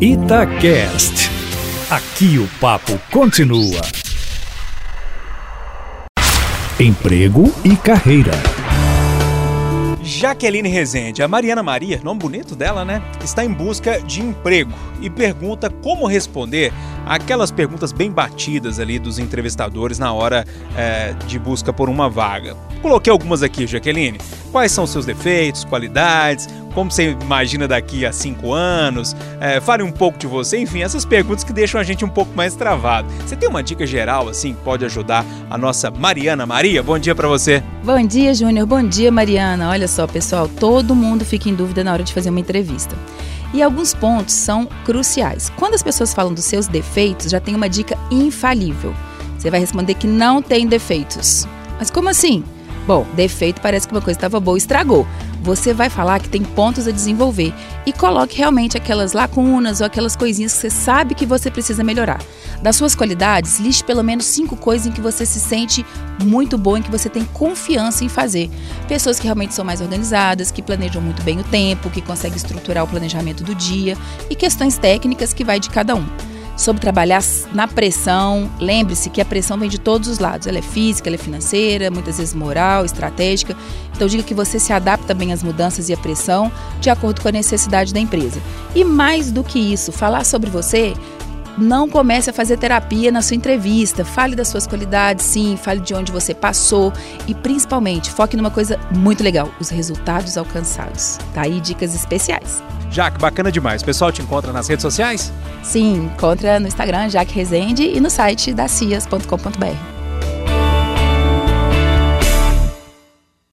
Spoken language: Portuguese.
Itacast. Aqui o papo continua. Emprego e carreira. Jaqueline Rezende, a Mariana Maria, nome bonito dela, né? Está em busca de emprego e pergunta como responder aquelas perguntas bem batidas ali dos entrevistadores na hora é, de busca por uma vaga. Coloquei algumas aqui, Jaqueline. Quais são seus defeitos, qualidades? Como você imagina daqui a cinco anos? É, fale um pouco de você, enfim, essas perguntas que deixam a gente um pouco mais travado. Você tem uma dica geral, assim, que pode ajudar a nossa Mariana Maria? Bom dia para você. Bom dia, Júnior. Bom dia, Mariana. Olha só, pessoal, todo mundo fica em dúvida na hora de fazer uma entrevista. E alguns pontos são cruciais. Quando as pessoas falam dos seus defeitos, já tem uma dica infalível. Você vai responder que não tem defeitos. Mas como assim? Bom, defeito parece que uma coisa estava boa e estragou. Você vai falar que tem pontos a desenvolver e coloque realmente aquelas lacunas ou aquelas coisinhas que você sabe que você precisa melhorar. Das suas qualidades, liste pelo menos cinco coisas em que você se sente muito bom, em que você tem confiança em fazer. Pessoas que realmente são mais organizadas, que planejam muito bem o tempo, que conseguem estruturar o planejamento do dia e questões técnicas que vai de cada um sobre trabalhar na pressão. Lembre-se que a pressão vem de todos os lados. Ela é física, ela é financeira, muitas vezes moral, estratégica. Então diga que você se adapta bem às mudanças e à pressão de acordo com a necessidade da empresa. E mais do que isso, falar sobre você não comece a fazer terapia na sua entrevista. Fale das suas qualidades, sim, fale de onde você passou e principalmente foque numa coisa muito legal: os resultados alcançados. Tá aí dicas especiais. Jaque, bacana demais. O pessoal te encontra nas redes sociais? Sim, encontra no Instagram Jaque Rezende e no site dacias.com.br.